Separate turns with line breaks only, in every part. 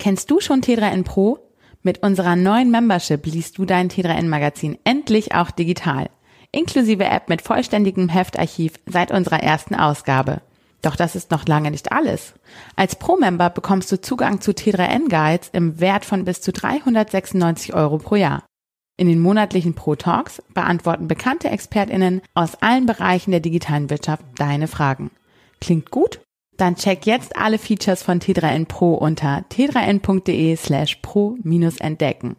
Kennst du schon T3N Pro? Mit unserer neuen Membership liest du dein T3N Magazin endlich auch digital. Inklusive App mit vollständigem Heftarchiv seit unserer ersten Ausgabe. Doch das ist noch lange nicht alles. Als Pro-Member bekommst du Zugang zu T3N Guides im Wert von bis zu 396 Euro pro Jahr. In den monatlichen Pro Talks beantworten bekannte ExpertInnen aus allen Bereichen der digitalen Wirtschaft deine Fragen. Klingt gut? Dann check jetzt alle Features von T3N Pro unter t3n.de slash pro-entdecken.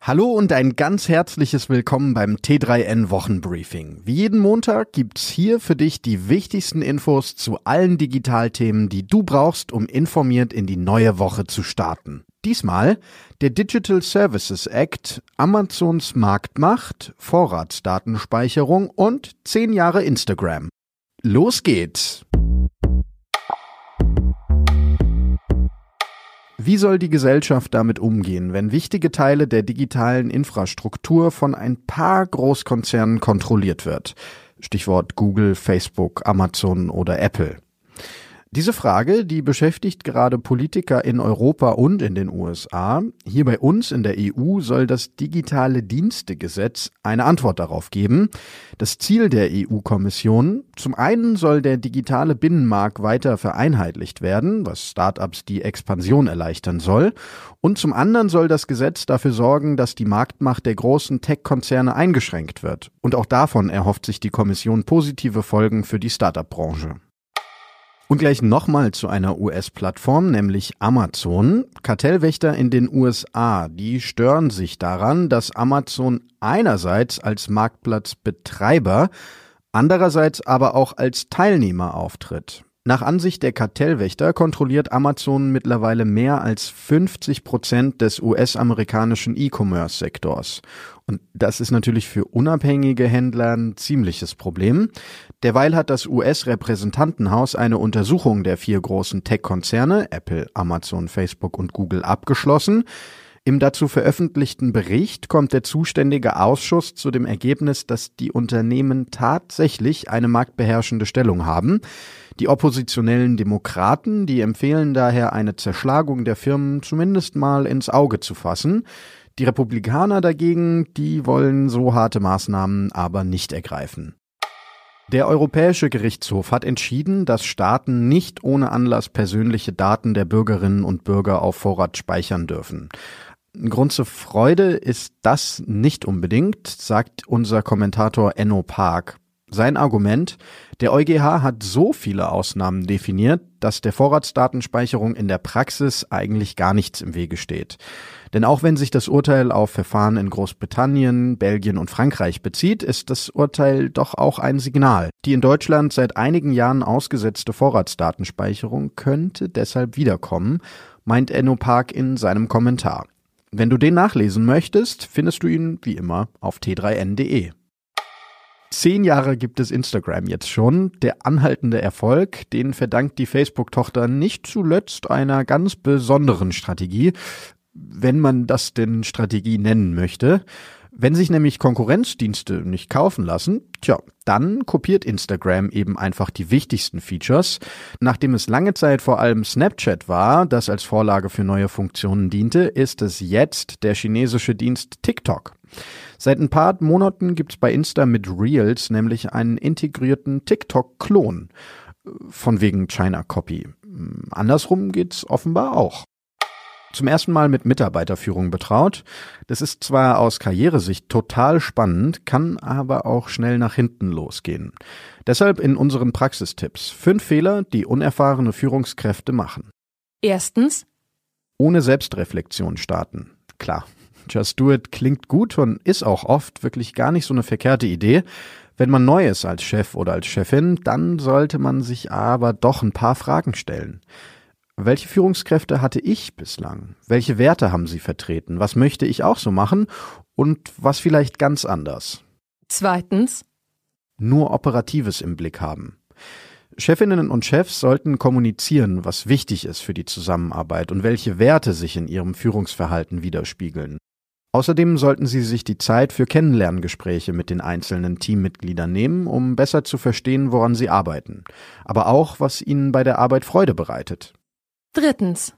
Hallo und ein ganz herzliches Willkommen beim T3N Wochenbriefing. Wie jeden Montag gibt's hier für dich die wichtigsten Infos zu allen Digitalthemen, die du brauchst, um informiert in die neue Woche zu starten. Diesmal der Digital Services Act, Amazons Marktmacht, Vorratsdatenspeicherung und 10 Jahre Instagram. Los geht's! Wie soll die Gesellschaft damit umgehen, wenn wichtige Teile der digitalen Infrastruktur von ein paar Großkonzernen kontrolliert wird? Stichwort Google, Facebook, Amazon oder Apple. Diese Frage, die beschäftigt gerade Politiker in Europa und in den USA. Hier bei uns in der EU soll das digitale Dienstegesetz eine Antwort darauf geben. Das Ziel der EU-Kommission, zum einen soll der digitale Binnenmarkt weiter vereinheitlicht werden, was Startups die Expansion erleichtern soll, und zum anderen soll das Gesetz dafür sorgen, dass die Marktmacht der großen Tech-Konzerne eingeschränkt wird. Und auch davon erhofft sich die Kommission positive Folgen für die Startup-Branche. Und gleich nochmal zu einer US-Plattform, nämlich Amazon. Kartellwächter in den USA, die stören sich daran, dass Amazon einerseits als Marktplatzbetreiber, andererseits aber auch als Teilnehmer auftritt. Nach Ansicht der Kartellwächter kontrolliert Amazon mittlerweile mehr als 50 Prozent des US-amerikanischen E-Commerce-Sektors. Und das ist natürlich für unabhängige Händler ein ziemliches Problem. Derweil hat das US-Repräsentantenhaus eine Untersuchung der vier großen Tech-Konzerne Apple, Amazon, Facebook und Google abgeschlossen. Im dazu veröffentlichten Bericht kommt der zuständige Ausschuss zu dem Ergebnis, dass die Unternehmen tatsächlich eine marktbeherrschende Stellung haben. Die oppositionellen Demokraten, die empfehlen daher eine Zerschlagung der Firmen zumindest mal ins Auge zu fassen. Die Republikaner dagegen, die wollen so harte Maßnahmen aber nicht ergreifen. Der Europäische Gerichtshof hat entschieden, dass Staaten nicht ohne Anlass persönliche Daten der Bürgerinnen und Bürger auf Vorrat speichern dürfen. Ein Grund zur Freude ist das nicht unbedingt, sagt unser Kommentator Enno Park. Sein Argument, der EuGH hat so viele Ausnahmen definiert, dass der Vorratsdatenspeicherung in der Praxis eigentlich gar nichts im Wege steht. Denn auch wenn sich das Urteil auf Verfahren in Großbritannien, Belgien und Frankreich bezieht, ist das Urteil doch auch ein Signal. Die in Deutschland seit einigen Jahren ausgesetzte Vorratsdatenspeicherung könnte deshalb wiederkommen, meint Enno Park in seinem Kommentar. Wenn du den nachlesen möchtest, findest du ihn wie immer auf t3n.de. Zehn Jahre gibt es Instagram jetzt schon. Der anhaltende Erfolg, den verdankt die Facebook-Tochter nicht zuletzt einer ganz besonderen Strategie, wenn man das denn Strategie nennen möchte. Wenn sich nämlich Konkurrenzdienste nicht kaufen lassen, tja, dann kopiert Instagram eben einfach die wichtigsten Features. Nachdem es lange Zeit vor allem Snapchat war, das als Vorlage für neue Funktionen diente, ist es jetzt der chinesische Dienst TikTok. Seit ein paar Monaten gibt's bei Insta mit Reels nämlich einen integrierten TikTok-Klon. Von wegen China Copy. Andersrum geht's offenbar auch zum ersten Mal mit Mitarbeiterführung betraut. Das ist zwar aus Karrieresicht total spannend, kann aber auch schnell nach hinten losgehen. Deshalb in unseren Praxistipps fünf Fehler, die unerfahrene Führungskräfte machen.
Erstens.
Ohne Selbstreflexion starten. Klar, Just Do It klingt gut und ist auch oft wirklich gar nicht so eine verkehrte Idee. Wenn man neu ist als Chef oder als Chefin, dann sollte man sich aber doch ein paar Fragen stellen. Welche Führungskräfte hatte ich bislang? Welche Werte haben sie vertreten? Was möchte ich auch so machen? Und was vielleicht ganz anders?
Zweitens.
Nur Operatives im Blick haben. Chefinnen und Chefs sollten kommunizieren, was wichtig ist für die Zusammenarbeit und welche Werte sich in ihrem Führungsverhalten widerspiegeln. Außerdem sollten Sie sich die Zeit für Kennenlerngespräche mit den einzelnen Teammitgliedern nehmen, um besser zu verstehen, woran Sie arbeiten, aber auch, was Ihnen bei der Arbeit Freude bereitet.
Drittens.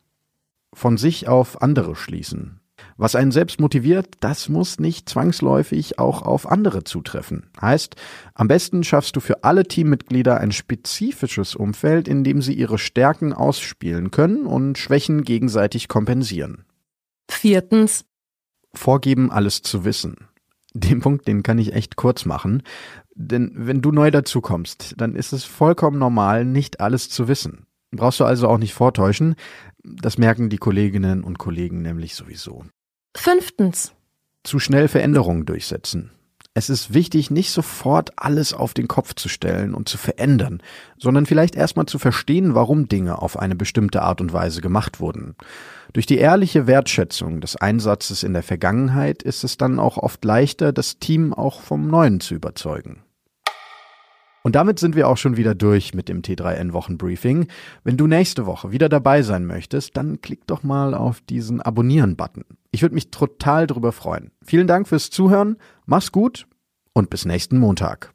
von sich auf andere schließen. Was einen selbst motiviert, das muss nicht zwangsläufig auch auf andere zutreffen. Heißt, am besten schaffst du für alle Teammitglieder ein spezifisches Umfeld, in dem sie ihre Stärken ausspielen können und Schwächen gegenseitig kompensieren.
Viertens.
Vorgeben, alles zu wissen. Den Punkt, den kann ich echt kurz machen. Denn wenn du neu dazukommst, dann ist es vollkommen normal, nicht alles zu wissen. Brauchst du also auch nicht vortäuschen. Das merken die Kolleginnen und Kollegen nämlich sowieso.
Fünftens.
Zu schnell Veränderungen durchsetzen. Es ist wichtig, nicht sofort alles auf den Kopf zu stellen und zu verändern, sondern vielleicht erstmal zu verstehen, warum Dinge auf eine bestimmte Art und Weise gemacht wurden. Durch die ehrliche Wertschätzung des Einsatzes in der Vergangenheit ist es dann auch oft leichter, das Team auch vom Neuen zu überzeugen. Und damit sind wir auch schon wieder durch mit dem T3N Wochenbriefing. Wenn du nächste Woche wieder dabei sein möchtest, dann klick doch mal auf diesen Abonnieren-Button. Ich würde mich total drüber freuen. Vielen Dank fürs Zuhören, mach's gut und bis nächsten Montag.